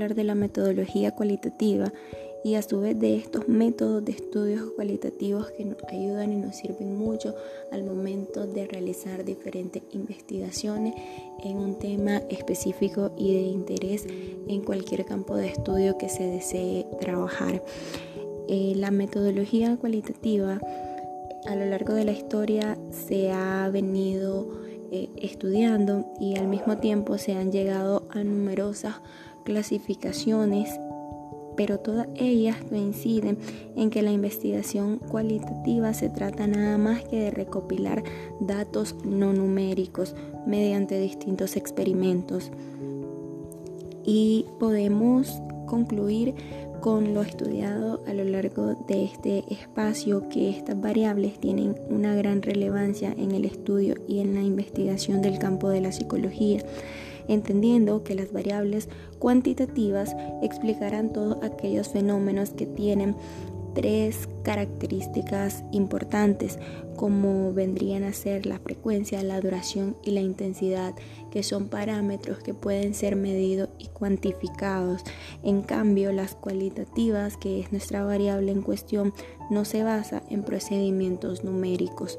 hablar de la metodología cualitativa y a su vez de estos métodos de estudios cualitativos que nos ayudan y nos sirven mucho al momento de realizar diferentes investigaciones en un tema específico y de interés en cualquier campo de estudio que se desee trabajar. Eh, la metodología cualitativa a lo largo de la historia se ha venido eh, estudiando y al mismo tiempo se han llegado a numerosas clasificaciones pero todas ellas coinciden en que la investigación cualitativa se trata nada más que de recopilar datos no numéricos mediante distintos experimentos. Y podemos concluir con lo estudiado a lo largo de este espacio que estas variables tienen una gran relevancia en el estudio y en la investigación del campo de la psicología entendiendo que las variables cuantitativas explicarán todos aquellos fenómenos que tienen tres características importantes como vendrían a ser la frecuencia, la duración y la intensidad, que son parámetros que pueden ser medidos y cuantificados. En cambio, las cualitativas, que es nuestra variable en cuestión, no se basa en procedimientos numéricos.